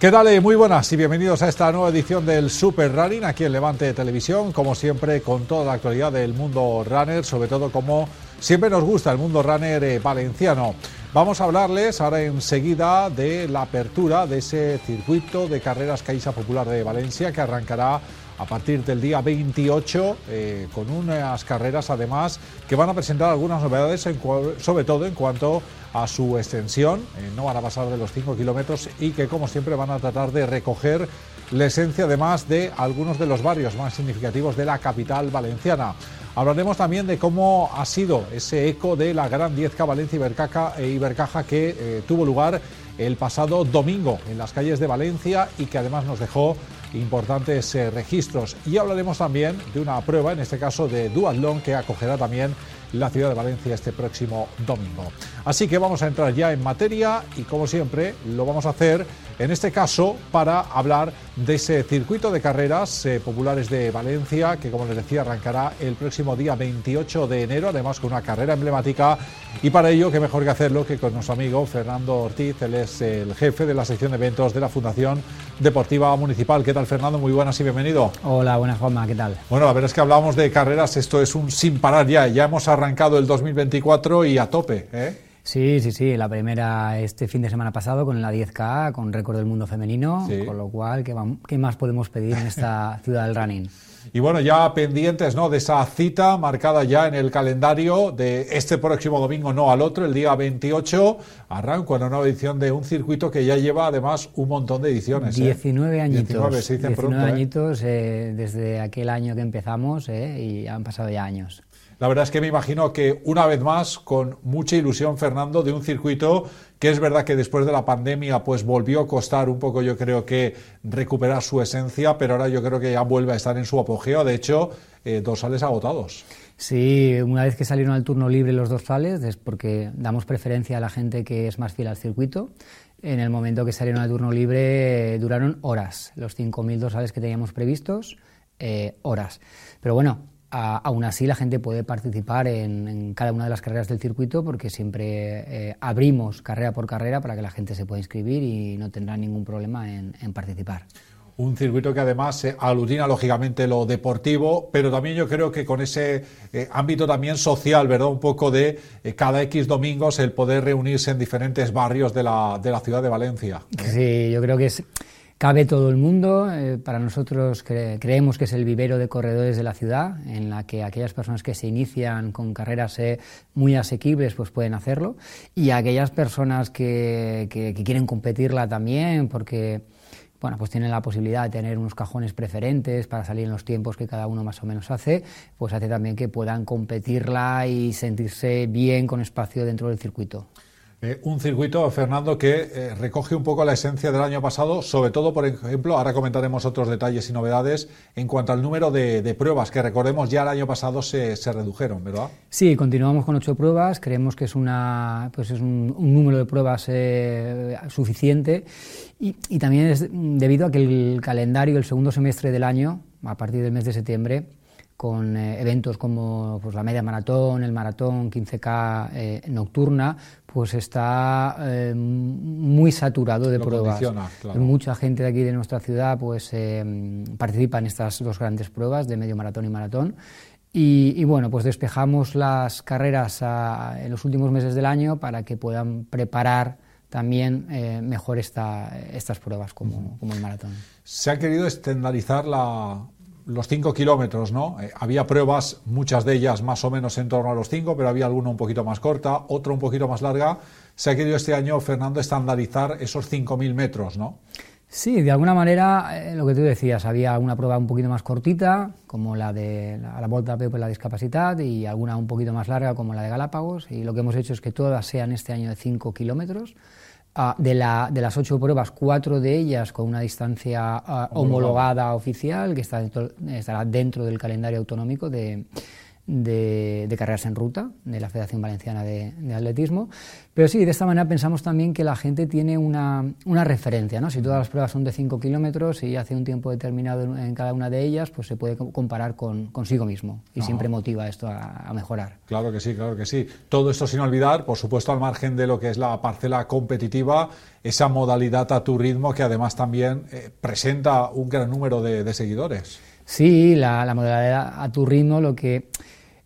¿Qué tal? Eh, muy buenas y bienvenidos a esta nueva edición del Super Running aquí en Levante Televisión, como siempre con toda la actualidad del mundo runner, sobre todo como siempre nos gusta el mundo runner eh, valenciano. Vamos a hablarles ahora enseguida de la apertura de ese circuito de carreras Caixa Popular de Valencia que arrancará a partir del día 28, eh, con unas carreras además que van a presentar algunas novedades, sobre todo en cuanto a su extensión, eh, no van a pasar de los 5 kilómetros y que como siempre van a tratar de recoger la esencia además de algunos de los barrios más significativos de la capital valenciana. Hablaremos también de cómo ha sido ese eco de la Gran 10K Valencia Ibercaja, e Ibercaja que tuvo lugar el pasado domingo en las calles de Valencia y que además nos dejó importantes eh, registros. Y hablaremos también de una prueba, en este caso de Duatlón, que acogerá también la ciudad de Valencia este próximo domingo. Así que vamos a entrar ya en materia y como siempre lo vamos a hacer en este caso para hablar de ese circuito de carreras eh, populares de Valencia que como les decía arrancará el próximo día 28 de enero, además con una carrera emblemática y para ello qué mejor que hacerlo que con nuestro amigo Fernando Ortiz, él es el jefe de la sección de eventos de la Fundación Deportiva Municipal. ¿Qué tal Fernando? Muy buenas y bienvenido. Hola, buenas Juanma, ¿qué tal? Bueno, a ver, es que hablamos de carreras, esto es un sin parar ya, ya hemos arrancado el 2024 y a tope, ¿eh? Sí, sí, sí. La primera este fin de semana pasado con la 10K, con récord del mundo femenino, con lo cual, ¿qué, más podemos pedir en esta ciudad del running? Y bueno, ya pendientes ¿no? de esa cita marcada ya en el calendario de este próximo domingo, no al otro, el día 28, arranca una nueva edición de un circuito que ya lleva además un montón de ediciones. 19 ¿eh? añitos. 19, se dicen 19 ¿eh? añitos eh, desde aquel año que empezamos y han pasado ya años. La verdad es que me imagino que una vez más, con mucha ilusión, Fernando, de un circuito que es verdad que después de la pandemia pues volvió a costar un poco, yo creo que recuperar su esencia, pero ahora yo creo que ya vuelve a estar en su apogeo. De hecho, eh, dorsales agotados. Sí, una vez que salieron al turno libre los dorsales, es porque damos preferencia a la gente que es más fiel al circuito. En el momento que salieron al turno libre duraron horas, los 5.000 dorsales que teníamos previstos, eh, horas. Pero bueno, aún así la gente puede participar en, cada una de las carreras del circuito porque siempre eh, abrimos carrera por carrera para que la gente se pueda inscribir y no tendrá ningún problema en, participar. Un circuito que además se aglutina lógicamente lo deportivo, pero también yo creo que con ese eh, ámbito también social, ¿verdad? Un poco de eh, cada X domingos el poder reunirse en diferentes barrios de la, de la ciudad de Valencia. Sí, yo creo que es Cabe todo el mundo, eh, para nosotros creemos que es el vivero de corredores de la ciudad, en la que aquellas personas que se inician con carreras eh, muy asequibles pues pueden hacerlo, y aquellas personas que, quieren competirla también, porque bueno, pues tienen la posibilidad de tener unos cajones preferentes para salir en los tiempos que cada uno más o menos hace, pues hace también que puedan competirla y sentirse bien con espacio dentro del circuito. Eh, un circuito, Fernando, que eh, recoge un poco la esencia del año pasado, sobre todo, por ejemplo, ahora comentaremos otros detalles y novedades en cuanto al número de, pruebas, que recordemos ya el año pasado se, redujeron, ¿verdad? Sí, continuamos con ocho pruebas, creemos que es, una, pues es un, número de pruebas eh, suficiente y, y también es debido a que el calendario, el segundo semestre del año, a partir del mes de septiembre, con eh, eventos como pues, la media maratón, el maratón 15K eh, nocturna, pues está eh, muy saturado de pruebas. Mucha gente de aquí de nuestra ciudad pues participa en estas dos grandes pruebas de medio maratón y maratón. Y, bueno, pues despejamos las carreras en los últimos meses del año para que puedan preparar también mejor esta, estas pruebas como, como el maratón. Se ha querido estandarizar la, los 5 kilómetros, ¿no? Eh, había pruebas, muchas de ellas más o menos en torno a los 5, pero había alguna un poquito más corta, otra un poquito más larga. Se ha querido este año, Fernando, estandarizar esos 5.000 metros, ¿no? Sí, de alguna manera, eh, lo que tú decías, había una prueba un poquito más cortita, como la de la, la Volta a la Discapacidad, y alguna un poquito más larga, como la de Galápagos, y lo que hemos hecho es que todas sean este año de 5 kilómetros. De, la, de, las ocho pruebas, cuatro de ellas con una distancia ah, homologada oficial, que está estará dentro del calendario autonómico de, de, carreras en ruta de la Federación Valenciana de, Atletismo. Pero sí, de esta manera pensamos también que la gente tiene una, una referencia. ¿no? Si todas las pruebas son de 5 kilómetros y hace un tiempo determinado en cada una de ellas, pues se puede comparar con, consigo mismo y siempre motiva esto a, mejorar. Claro que sí, claro que sí. Todo esto sin olvidar, por supuesto, al margen de lo que es la parcela competitiva, esa modalidad a tu ritmo que además también eh, presenta un gran número de, de seguidores. Sí, la, la modalidad a tu ritmo lo que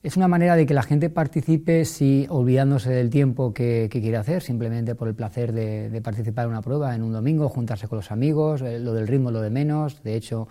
es una manera de que la gente participe si olvidándose del tiempo que, quiere hacer, simplemente por el placer de, participar en una prueba en un domingo, juntarse con los amigos, eh, lo del ritmo lo de menos. De hecho,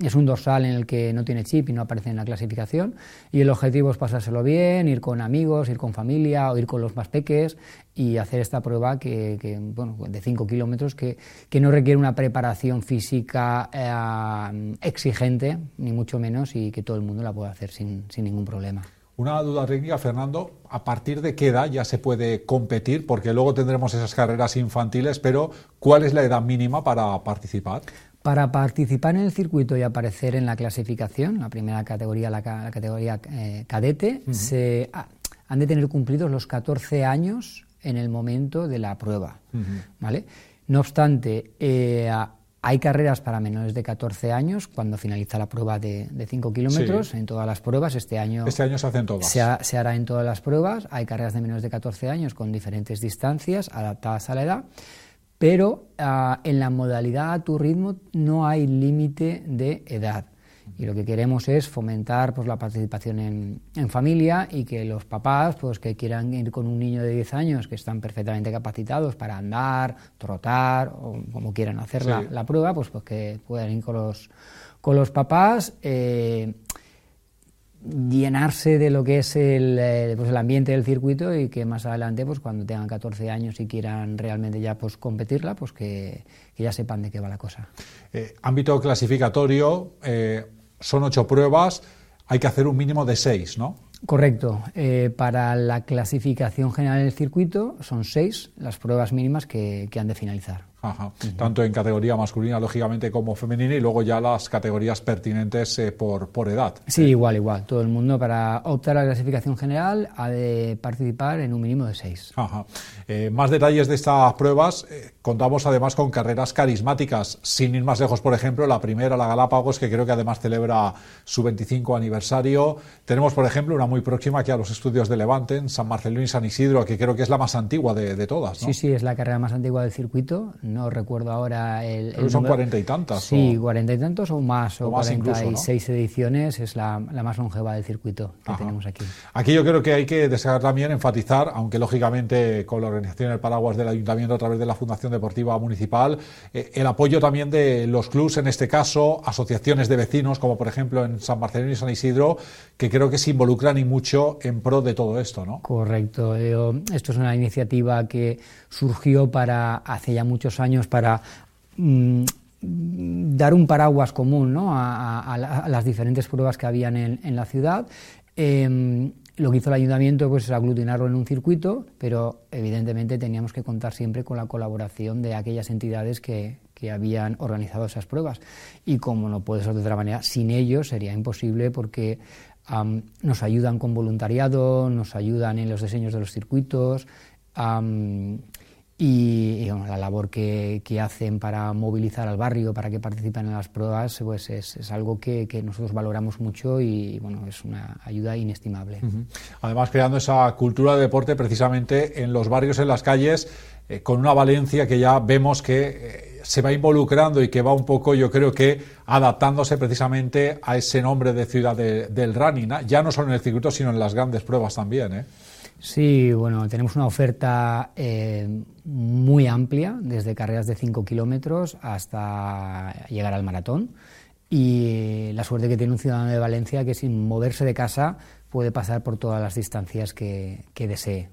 es un dorsal en el que no tiene chip y no aparece en la clasificación y el objetivo es pasárselo bien, ir con amigos, ir con familia o ir con los más peques y hacer esta prueba que, bueno, de 5 kilómetros que, que, no requiere una preparación física eh, exigente, ni mucho menos, y que todo el mundo la puede hacer sin, sin ningún problema. Una duda técnica, Fernando, ¿a partir de qué edad ya se puede competir? Porque luego tendremos esas carreras infantiles, pero ¿cuál es la edad mínima para participar? Para participar en el circuito y aparecer en la clasificación, la primera categoría, la, categoría eh, cadete, se, han de tener cumplidos los 14 años en el momento de la prueba. ¿vale? No obstante, eh, hay carreras para menores de 14 años cuando finaliza la prueba de, 5 kilómetros en todas las pruebas. Este año, este año se hacen todas. Se, hará en todas las pruebas. Hay carreras de menores de 14 años con diferentes distancias adaptadas a la edad pero ah, en la modalidad a tu ritmo no hay límite de edad. Y lo que queremos es fomentar pues, la participación en, familia y que los papás pues, que quieran ir con un niño de 10 años que están perfectamente capacitados para andar, trotar o como quieran hacer la, prueba, pues, pues, que puedan ir con los, con los papás. Eh, llenarse de lo que es el, eh, pues el ambiente del circuito y que más adelante, pues cuando tengan 14 años y quieran realmente ya pues competirla, pues que, ya sepan de qué va la cosa. Eh, ámbito clasificatorio, eh, son ocho pruebas, hay que hacer un mínimo de seis, ¿no? Correcto. para la clasificación general del circuito son seis las pruebas mínimas que han de finalizar. Tanto en categoría masculina, lógicamente, como femenina, y luego ya las categorías pertinentes eh, por, por edad. Sí, igual, igual. Todo el mundo, para optar a la clasificación general, ha de participar en un mínimo de seis. Eh, más detalles de estas pruebas. Eh, contamos además con carreras carismáticas, sin ir más lejos, por ejemplo, la primera, la Galápagos, que creo que además celebra su 25 aniversario. Tenemos, por ejemplo, una muy próxima aquí a los estudios de Levante, en San Marcelino y San Isidro, que creo que es la más antigua de, de todas. Sí, sí, es la carrera más antigua del circuito no recuerdo ahora el... son cuarenta y tantas. Sí, cuarenta y tantos o más, o cuarenta y seis ediciones, es la, más longeva del circuito que tenemos aquí. Aquí yo creo que hay que destacar también, enfatizar, aunque lógicamente con la organización del paraguas del Ayuntamiento a través de la Fundación Deportiva Municipal, eh, el apoyo también de los clubs, en este caso, asociaciones de vecinos, como por ejemplo en San Marcelino y San Isidro, que creo que se involucran y mucho en pro de todo esto, ¿no? Correcto. esto es una iniciativa que surgió para hace ya muchos años para mm, dar un paraguas común a, las diferentes pruebas que habían en, la ciudad. Em, lo que hizo el ayuntamiento pues, es aglutinarlo en un circuito, pero evidentemente teníamos que contar siempre con la colaboración de aquellas entidades que, habían organizado esas pruebas. Y como no puede ser de otra manera, sin ellos sería imposible porque nos ayudan con voluntariado, nos ayudan en los diseños de los circuitos y, la labor que, hacen para movilizar al barrio, para que participen en las pruebas, pues es, algo que, nosotros valoramos mucho y bueno, es una ayuda inestimable. Además, creando esa cultura de deporte precisamente en los barrios, en las calles, eh, con una Valencia que ya vemos que eh, se va involucrando y que va un poco, yo creo que adaptándose precisamente a ese nombre de ciudad del running, ya no solo en el circuito, sino en las grandes pruebas también. ¿eh? Sí, bueno, tenemos una oferta eh, muy amplia, desde carreras de 5 kilómetros hasta llegar al maratón. Y la suerte que tiene un ciudadano de Valencia que sin moverse de casa puede pasar por todas las distancias que, desee.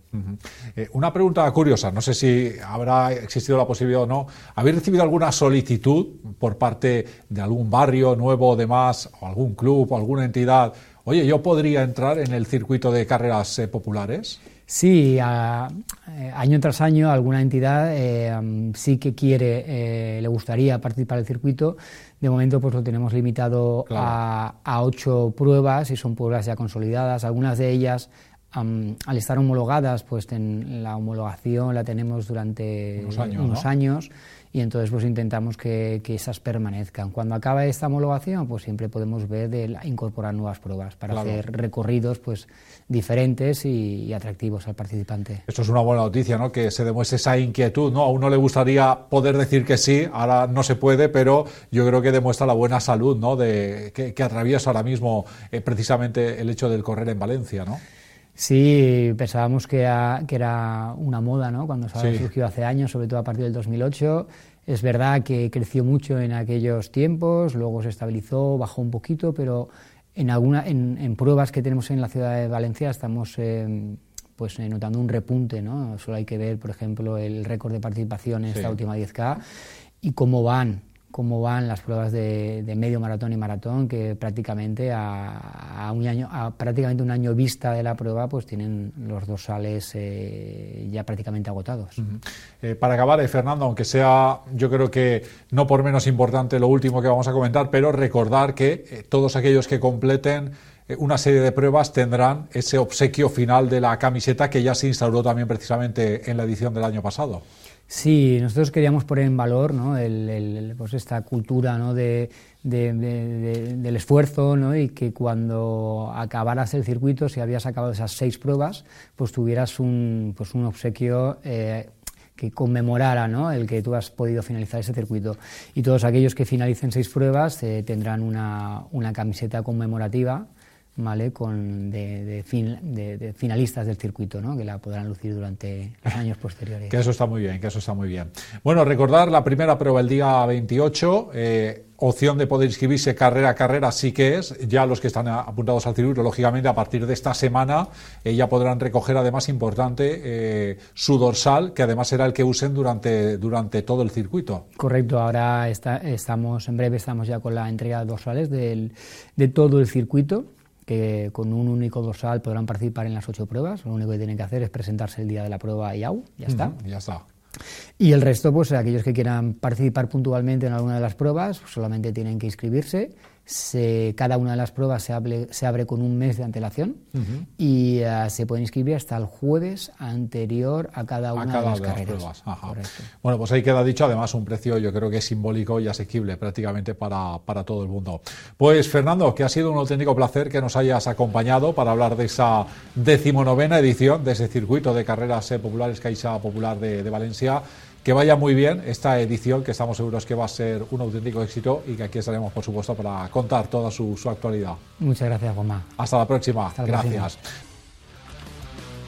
Eh, una pregunta curiosa, no sé si habrá existido la posibilidad o no. ¿Habéis recibido alguna solicitud por parte de algún barrio nuevo o demás, o algún club o alguna entidad Oye, ¿yo podría entrar en el circuito de carreras eh, populares? Sí, año tras año alguna entidad eh, sí que quiere, eh, le gustaría participar del circuito. De momento pues lo tenemos limitado a, ocho pruebas y son pruebas ya consolidadas. Algunas de ellas, al estar homologadas, pues la homologación la tenemos durante unos años y entonces pues intentamos que, esas permanezcan. Cuando acaba esta homologación, pues siempre podemos ver de incorporar nuevas pruebas para hacer recorridos pues diferentes y, atractivos al participante. Esto es una buena noticia, ¿no? Que se demuestre esa inquietud, ¿no? A uno le gustaría poder decir que sí, ahora no se puede, pero yo creo que demuestra la buena salud, ¿no? De, que, atraviesa ahora mismo eh, precisamente el hecho del correr en Valencia, ¿no? Sí, pensábamos que era, que era una moda, ¿no? Cuando surgió hace años, sobre todo a partir del 2008. Es verdad que creció mucho en aquellos tiempos, luego se estabilizó, bajó un poquito, pero en, alguna, en, pruebas que tenemos en la ciudad de Valencia estamos eh, pues, eh, notando un repunte, ¿no? Solo hay que ver, por ejemplo, el récord de participación en esta última 10K y cómo van cómo van las pruebas de, medio maratón y maratón, que prácticamente a, un año, a prácticamente un año vista de la prueba, pues tienen los dorsales eh, ya prácticamente agotados. Eh, para acabar, eh, Fernando, aunque sea, yo creo que no por menos importante lo último que vamos a comentar, pero recordar que todos aquellos que completen una serie de pruebas tendrán ese obsequio final de la camiseta que ya se instauró también precisamente en la edición del año pasado. Sí, nosotros queríamos poner en valor ¿no? el, pues esta cultura ¿no? de, del esfuerzo ¿no? y que cuando acabaras el circuito, si habías acabado esas seis pruebas, pues tuvieras un, pues un obsequio eh, que conmemorara ¿no? el que tú has podido finalizar ese circuito. Y todos aquellos que finalicen seis pruebas eh, tendrán una, una camiseta conmemorativa ¿vale? Con de, de, finalistas del circuito, ¿no? que la podrán lucir durante los años posteriores. Que eso está muy bien, que eso está muy bien. Bueno, recordar la primera prueba el día 28, eh, opción de poder inscribirse carrera a carrera sí que es, ya los que están apuntados al circuito, lógicamente a partir de esta semana eh, ya podrán recoger además importante eh, su dorsal, que además será el que usen durante, durante todo el circuito. Correcto, ahora está, estamos, en breve estamos ya con la entrega de dorsales del, de todo el circuito que con un único dorsal podrán participar en las ocho pruebas. Lo único que tienen que hacer es presentarse el día de la prueba y au, ya está. ya está. Y el resto, pues aquellos que quieran participar puntualmente en alguna de las pruebas, pues, solamente tienen que inscribirse se, cada una de las pruebas se, se abre con un mes de antelación y uh, se puede inscribir hasta el jueves anterior a cada una de las carreras. Bueno, pues ahí queda dicho, además un precio yo creo que es simbólico y asequible prácticamente para, para todo el mundo. Pues Fernando, que ha sido un auténtico placer que nos hayas acompañado para hablar de esa decimonovena edición de ese circuito de carreras eh, populares Caixa Popular de, de Valencia que vaya muy bien esta edición, que estamos seguros que va a ser un auténtico éxito y que aquí estaremos, por supuesto, para contar toda su, actualidad. Muchas gracias, Juanma. Hasta la próxima. gracias.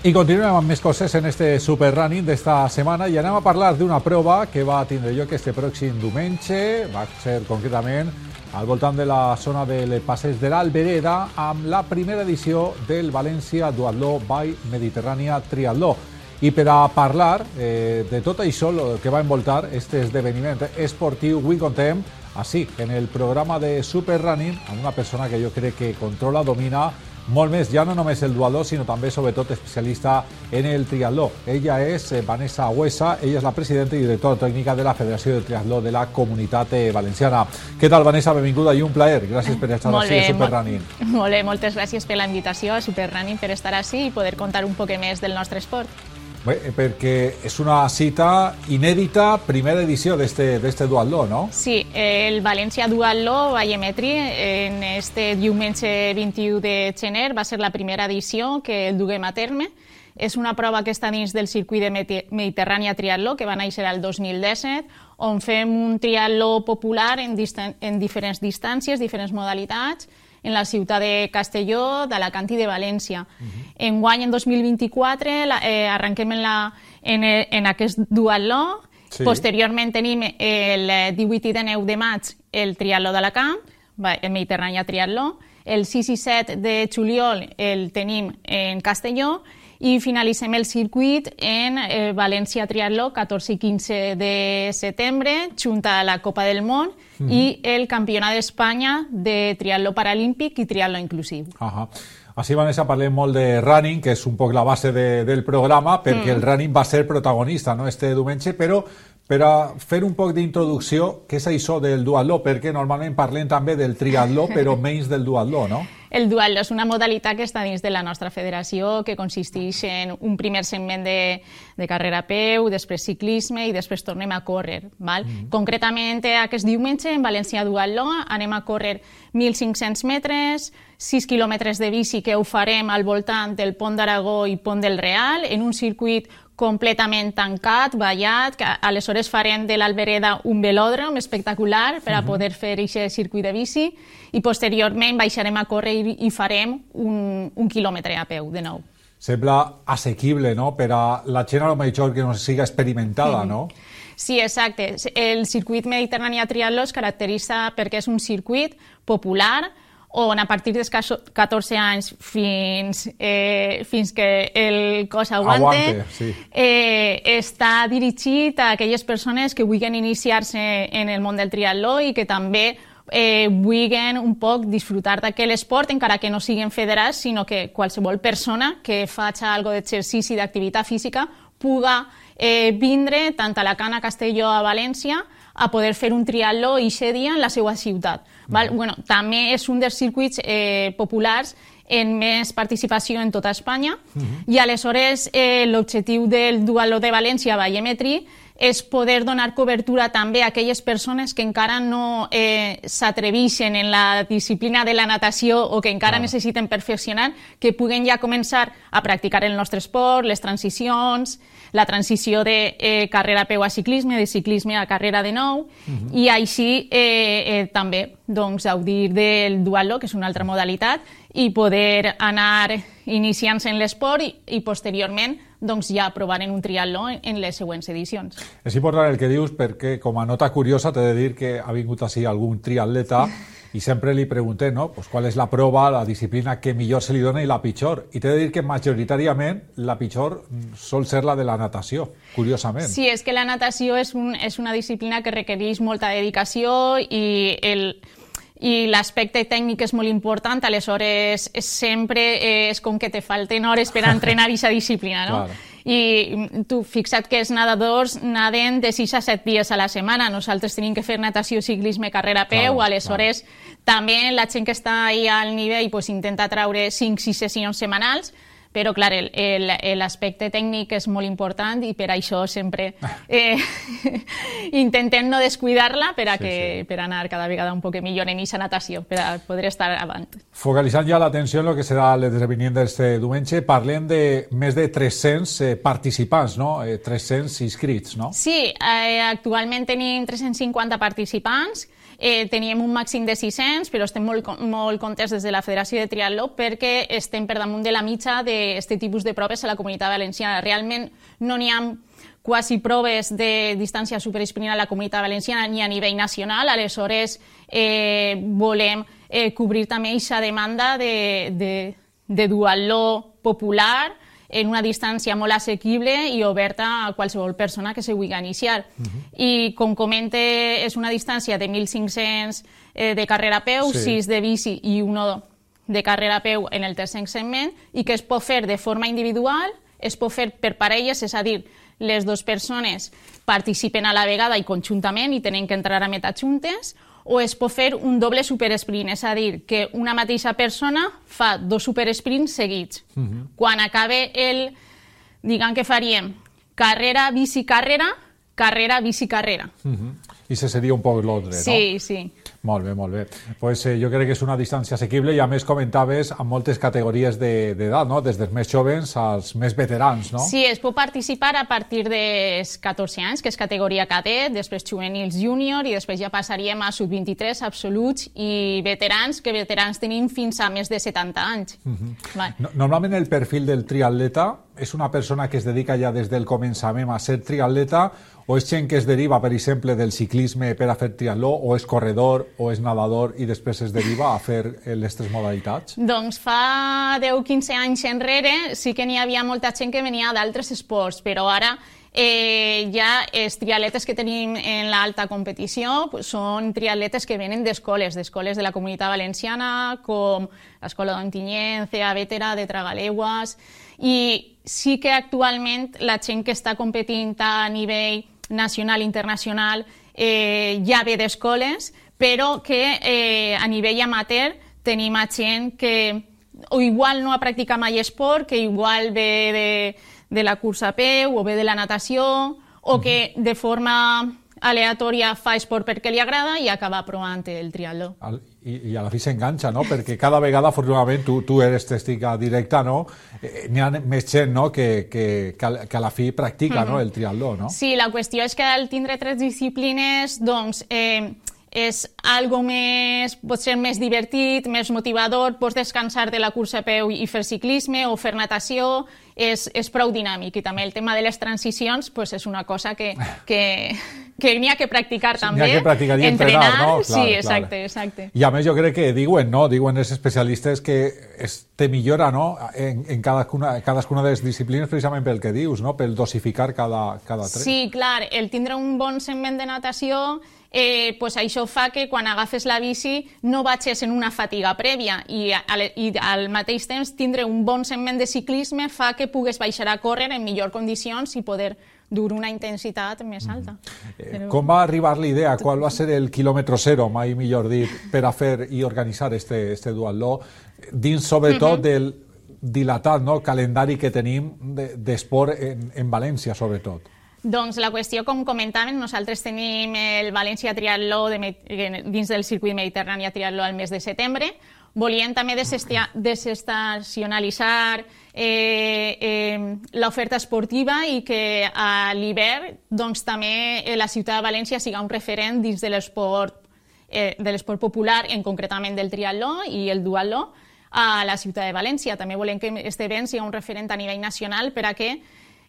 Y continuem amb més coses en este Super Running d'esta setmana i anem a parlar d'una prova que va tindre lloc este pròxim diumenge, va ser concretament al voltant de la zona del Passeig de l'Albereda amb la primera edició del València Duatló by Mediterrània Triatló. I per a parlar eh, de tot això que va envoltar este esdeveniment esportiu, avui contem així, en el programa de Super Running, amb una persona que jo crec que controla, domina molt més, ja no només el duatló, sinó també, sobretot, especialista en el triatló. Ella és eh, Vanessa Huesa, ella és la presidenta i directora tècnica de la Federació de Triatló de la Comunitat eh, Valenciana. Què tal, Vanessa? Benvinguda i un plaer. Gràcies per estar així a Super Running. Molt bé, moltes gràcies per la invitació a Super Running, per estar així i poder contar un poc més del nostre esport. Bé, perquè és una cita inèdita, primera edició d'este duatló, no? Sí, el València Duatló Vallemetri en este diumenge 21 de gener va ser la primera edició que el duguem a terme. És una prova que està dins del circuit de Mediterrània Triatló, que va néixer el 2017, on fem un triatló popular en, en diferents distàncies, diferents modalitats, en la ciutat de Castelló, d'Alacant i de València. Uh -huh. Enguany, en 2024, la, eh, arrenquem en, la, en, en aquest duatló, sí. posteriorment tenim el 18 i 19 de maig el triatló d'Alacant, el Mediterrània Triatló, el 6 i 7 de juliol el tenim en Castelló i finalitzem el circuit en eh, València Triatló 14 i 15 de setembre, junta a la Copa del Món mm. i el Campionat d'Espanya de Triatló Paralímpic i Triatló Inclusiu. Uh -huh. Així, Vanessa, parlem molt de running, que és un poc la base de, del programa, perquè mm. el running va ser protagonista no, este diumenge, però per a fer un poc d'introducció, què és això del duatló? Perquè normalment parlem també del triatló, però menys del duatló, no? El duatló és una modalitat que està dins de la nostra federació, que consisteix en un primer segment de, de carrera a peu, després ciclisme i després tornem a córrer. Val? Mm -hmm. Concretament, aquest diumenge, en València Duatló, anem a córrer 1.500 metres, 6 quilòmetres de bici que ho farem al voltant del Pont d'Aragó i Pont del Real, en un circuit completament tancat, ballat, que aleshores farem de l'Albereda un velòdrom espectacular per a poder fer aquest circuit de bici i posteriorment baixarem a córrer i, i farem un, un quilòmetre a peu de nou. Sembla assequible, no?, per a la gent a lo millor que no siga experimentada, no? Sí, exacte. El circuit mediterrani a triatló es caracteritza perquè és un circuit popular, on a partir dels 14 anys fins, eh, fins que el cos aguante, aguante sí. eh, està dirigit a aquelles persones que vulguin iniciar-se en el món del triatló i que també eh, vulguin un poc disfrutar d'aquell esport, encara que no siguin federats, sinó que qualsevol persona que faci algo d'exercici d'activitat física puga eh, vindre tant a la Cana Castelló a València a poder fer un triatló aquest dia en la seva ciutat. Val? Bueno, també és un dels circuits eh, populars en més participació en tota Espanya uh -huh. i aleshores eh, l'objectiu del Dualó de València Vallemetri és poder donar cobertura també a aquelles persones que encara no eh, s'atreveixen en la disciplina de la natació o que encara ah. necessiten perfeccionar, que puguen ja començar a practicar el nostre esport, les transicions, la transició de eh, carrera a peu a ciclisme, de ciclisme a carrera de nou, uh -huh. i així eh, eh, també doncs, gaudir del duatló, que és una altra modalitat, i poder anar iniciant-se en l'esport i, i posteriorment doncs ja provaren un triatló en les següents edicions. És important el que dius perquè, com a nota curiosa, t'he de dir que ha vingut així algun triatleta i sempre li preguntem no? pues, qual és la prova, la disciplina que millor se li dona i la pitjor. I t'he de dir que majoritàriament la pitjor sol ser la de la natació, curiosament. Sí, és que la natació és, un, és una disciplina que requereix molta dedicació i el, i l'aspecte tècnic és molt important, aleshores sempre és com que te falten hores per entrenar aquesta disciplina, no? Claro. I tu, fixa't que els nadadors naden de 6 a 7 dies a la setmana. Nosaltres tenim que fer natació, ciclisme, carrera a peu, claro, aleshores claro. també la gent que està ahí al nivell pues, intenta traure 5-6 sessions setmanals, però clar, l'aspecte tècnic és molt important i per això sempre eh, intentem no descuidar-la per, a sí, que, sí. per anar cada vegada un poc millor en aquesta natació, per a poder estar avant. Focalitzant ja l'atenció en el que serà l'esdeveniment d'este diumenge, parlem de més de 300 eh, participants, no? Eh, 300 inscrits, no? Sí, eh, actualment tenim 350 participants, Eh, teníem un màxim de 600, però estem molt, molt contents des de la Federació de Triatló perquè estem per damunt de la mitja d'aquest tipus de proves a la comunitat valenciana. Realment no n'hi ha quasi proves de distància superespinal a la comunitat valenciana ni a nivell nacional, aleshores eh, volem eh, cobrir també aquesta demanda de, de, de duatló popular, en una distància molt assequible i oberta a qualsevol persona que se vulgui iniciar. Uh -huh. I com comente, és una distància de 1.500 eh, de carrera a peu, sí. 6 de bici i 1 de carrera a peu en el tercer segment i que es pot fer de forma individual, es pot fer per parelles, és a dir, les dues persones participen a la vegada i conjuntament i tenen que entrar a meta juntes, o es pot fer un doble supersprint, és a dir, que una mateixa persona fa dos supersprints seguits. Uh mhm. -huh. Quan acabe el... Diguem que faríem carrera, bici, carrera, carrera, bici, carrera. Uh -huh. I se seria un poc l'ordre, no? Sí, sí. Molt bé, molt bé. Pues, eh, jo crec que és una distància assequible i a més comentaves amb moltes categories d'edat, de, no? des dels més joves als més veterans, no? Sí, es pot participar a partir dels 14 anys, que és categoria cadet, després juvenils júnior i després ja passaríem a sub-23 absoluts i veterans, que veterans tenim fins a més de 70 anys. Uh -huh. vale. no, normalment el perfil del triatleta és una persona que es dedica ja des del començament a ser triatleta o és gent que es deriva, per exemple, del ciclisme per a fer triatló, o és corredor, o és nedador, i després es deriva a fer les tres modalitats? Doncs fa 10-15 anys enrere sí que n'hi havia molta gent que venia d'altres esports, però ara eh, ja els triatletes que tenim en l'alta competició pues, són triatletes que venen d'escoles, d'escoles de la comunitat valenciana, com l'Escola d'Ontinyent, CEA Vetera, de Tragaleguas, i sí que actualment la gent que està competint a nivell nacional internacional eh, ja ve d'escoles, però que eh, a nivell amateur tenim a gent que o igual no ha practicat mai esport, que igual ve de, de la cursa a peu o ve de la natació o que de forma aleatòria fa esport perquè li agrada i acaba provant el triatló. I, i a la fi s'enganxa, no? Perquè cada vegada, afortunadament, tu, tu eres testiga directa, no? Eh, N'hi ha més gent, no?, que, que, que a la fi practica, mm -hmm. no?, el triatló, no? Sí, la qüestió és que al tindre tres disciplines, doncs, eh, és algo més, pot ser més divertit, més motivador, pots descansar de la cursa a peu i fer ciclisme o fer natació, és, és prou dinàmic. I també el tema de les transicions pues, és una cosa que, que, que n'hi ha que practicar també. N'hi ha que practicar i entrenar, entrenar no? Clar, sí, exacte, clar. exacte. I a més jo crec que diuen, no? diuen els especialistes que es te millora no? en, en cadascuna, cadascuna de les disciplines precisament pel que dius, no? pel dosificar cada, cada tret. Sí, clar, el tindre un bon segment de natació eh, pues això fa que quan agafes la bici no vagis en una fatiga prèvia i, al, i al mateix temps tindre un bon segment de ciclisme fa que pugues baixar a córrer en millor condicions i poder dur una intensitat més alta. Mm. Eh, Però... Com va arribar la idea? Qual va ser el quilòmetre zero, mai millor dit, per a fer i organitzar este, este duatló, dins sobretot uh -huh. del dilatat no, calendari que tenim d'esport de, en, en València, sobretot? Doncs la qüestió, com comentàvem, nosaltres tenim el València Triatló de, dins del circuit mediterrani Triatló al mes de setembre. Volien també desestacionalitzar eh, eh, l'oferta esportiva i que a l'hivern doncs, també la ciutat de València siga un referent dins de l'esport eh, de l'esport popular, en concretament del triatló i el duatló, a la ciutat de València. També volem que aquest event sigui un referent a nivell nacional per a que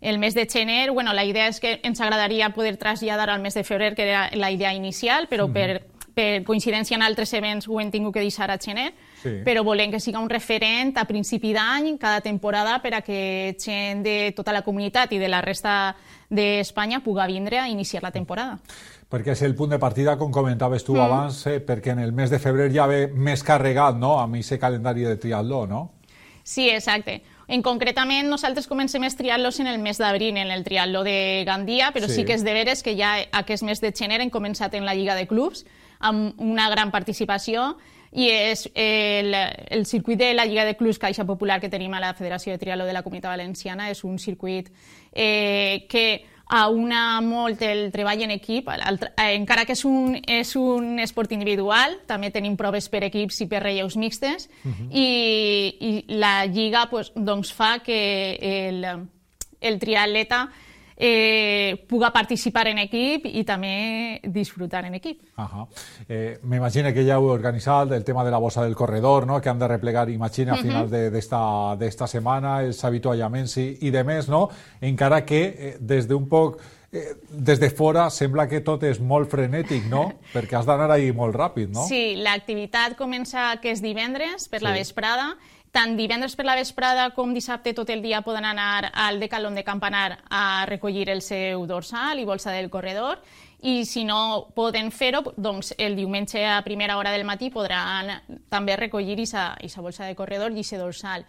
el mes de gener, bueno, la idea és que ens agradaria poder traslladar al mes de febrer, que era la idea inicial, però mm -hmm. per, per coincidència en altres events ho hem tingut que deixar a gener, sí. però volem que siga un referent a principi d'any, cada temporada, per a que gent de tota la comunitat i de la resta d'Espanya puga vindre a iniciar la temporada. Perquè és el punt de partida, com comentaves tu mm. abans, eh, perquè en el mes de febrer ja ve més carregat no? amb aquest calendari de triatló, no? Sí, exacte. En concretament, nosaltres comencem els triatlos en el mes d'abril, en el triatló de Gandia, però sí. sí que és de veres que ja aquest mes de gener hem començat en la Lliga de Clubs, amb una gran participació, i és el, el circuit de la Lliga de Clubs Caixa Popular que tenim a la Federació de Triatló de la Comunitat Valenciana és un circuit eh, que una molt el treball en equip, el, eh, encara que és un, és un esport individual, també tenim proves per equips i per relleus mixtes, uh -huh. i, i la Lliga pues, doncs, fa que el, el triatleta eh, puga participar en equip i també disfrutar en equip. Uh -huh. eh, M'imagino que ja heu organitzat el tema de la bossa del corredor, no? que han de replegar, imagina, a final d'esta de, de setmana, els avituallaments i, i de més, no? encara que eh, des d'un poc eh, des de fora sembla que tot és molt frenètic, no? Perquè has d'anar ahí molt ràpid, no? Sí, l'activitat comença aquest divendres per sí. la vesprada tant divendres per la vesprada com dissabte tot el dia poden anar al Decalon de Campanar a recollir el seu dorsal i bolsa del corredor i si no poden fer-ho, doncs el diumenge a primera hora del matí podran també recollir aquesta bolsa de corredor i aquest dorsal.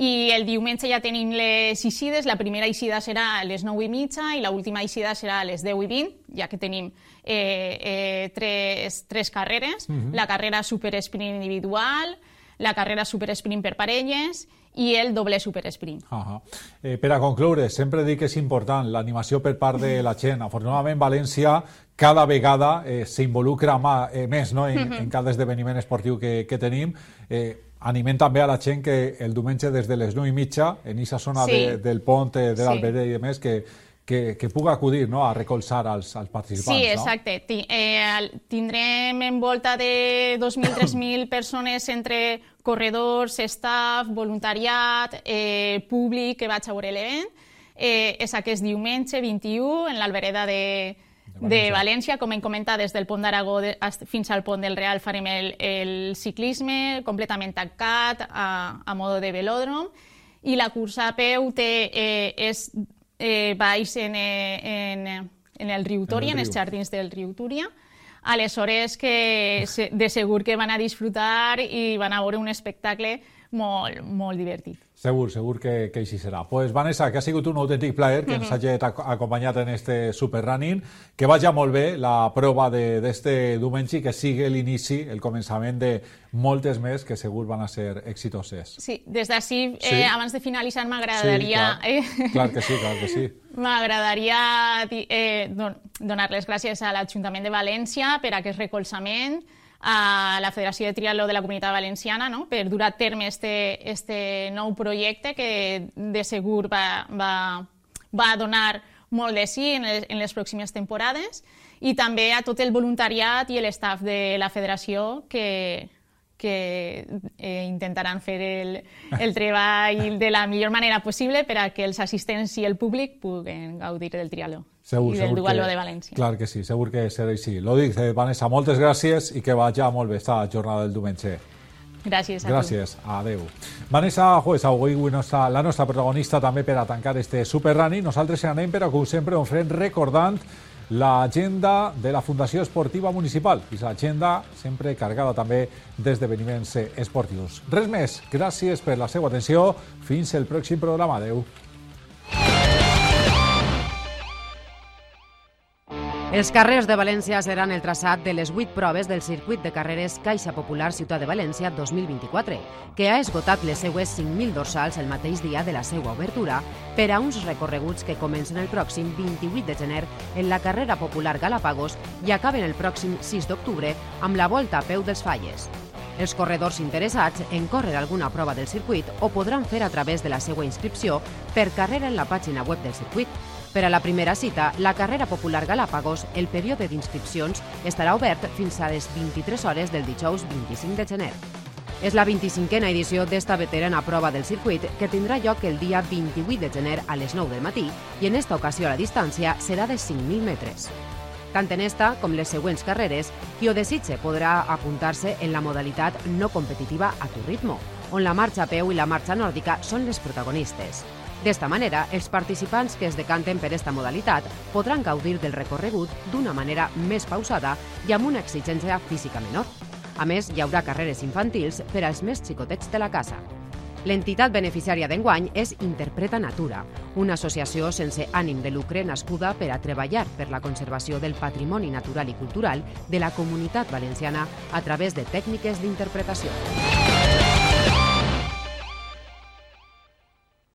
I el diumenge ja tenim les eixides, la primera eixida serà a les 9 i mitja i l'última eixida serà a les 10 i 20, ja que tenim eh, eh, tres, tres carreres, uh -huh. la carrera super sprint individual, la carrera super sprint per parelles i el doble super sprint. Uh -huh. eh, per a concloure, sempre dic que és important l'animació per part de la gent. Afortunadament, València cada vegada eh, s'involucra eh, més no? en, uh -huh. en cada esdeveniment esportiu que, que tenim. Eh, animem també a la gent que el diumenge des de les 9 i mitja, en aquesta zona sí. de, del pont de sí. l'Alberet i demés, que que, que puga acudir no, a recolzar als, als participants. Sí, exacte. No? Eh, tindrem en volta de 2.000-3.000 persones entre corredors, staff, voluntariat, eh, públic que vaig a veure l'event. Eh, és aquest diumenge 21 en l'Albereda de, de, València. de València. Com hem comentat, des del pont d'Aragó fins al pont del Real farem el, el ciclisme completament tancat a, a modo de velòdrom i la cursa a peu té, eh, és eh, baix en, eh, en, en el riu Túria, en, en els jardins del riu Túria. Aleshores, que de segur que van a disfrutar i van a veure un espectacle molt, molt divertit. Segur, segur que, que així serà. Pues Vanessa, que ha sigut un autèntic plaer que uh -huh. ens hagi acompanyat en este superrunning, que vagi molt bé la prova d'este diumenge i que sigui l'inici, el començament de moltes més que segur van a ser exitoses. Sí, des d'ací, eh, sí. abans de finalitzar, m'agradaria... Sí, clar. Eh... clar que sí, clar que sí. M'agradaria eh, donar les gràcies a l'Ajuntament de València per aquest recolzament, a la Federació de Triatló de la Comunitat Valenciana no? per dur a terme este, este nou projecte que de segur va, va, va donar molt de sí en les, en les pròximes temporades i també a tot el voluntariat i l'estaf de la federació que, que eh, intentaran fer el, el treball de la millor manera possible per a que els assistents i el públic puguen gaudir del triatló segur, i del dualo de València. Clar que sí, segur que serà així. Lo dic, eh, Vanessa, moltes gràcies i que vagi molt bé esta jornada del diumenge. Gràcies a Gràcies, tu. adeu. Vanessa Juez, avui nostra, la nostra protagonista també per a tancar este superrunning. Nosaltres anem, però com sempre, ho farem recordant l'agenda de la Fundació Esportiva Municipal i l'agenda sempre cargada també d'esdeveniments esportius. Res més, gràcies per la seva atenció. Fins el pròxim programa. Adeu. Els carrers de València seran el traçat de les 8 proves del circuit de carreres Caixa Popular Ciutat de València 2024, que ha esgotat les seues 5.000 dorsals el mateix dia de la seva obertura per a uns recorreguts que comencen el pròxim 28 de gener en la carrera popular Galapagos i acaben el pròxim 6 d'octubre amb la volta a peu dels falles. Els corredors interessats en córrer alguna prova del circuit ho podran fer a través de la seva inscripció per carrera en la pàgina web del circuit per a la primera cita, la carrera popular Galàpagos, el període d'inscripcions estarà obert fins a les 23 hores del dijous 25 de gener. És la 25a edició d'esta veterana prova del circuit que tindrà lloc el dia 28 de gener a les 9 del matí i en esta ocasió la distància serà de 5.000 metres. Tant en esta com les següents carreres, qui ho desitge podrà apuntar-se en la modalitat no competitiva a tu ritmo, on la marxa a peu i la marxa nòrdica són les protagonistes. D'esta manera, els participants que es decanten per esta modalitat podran gaudir del recorregut d'una manera més pausada i amb una exigència física menor. A més, hi haurà carreres infantils per als més xicotets de la casa. L'entitat beneficiària d'enguany és Interpreta Natura, una associació sense ànim de lucre nascuda per a treballar per la conservació del patrimoni natural i cultural de la comunitat valenciana a través de tècniques d'interpretació.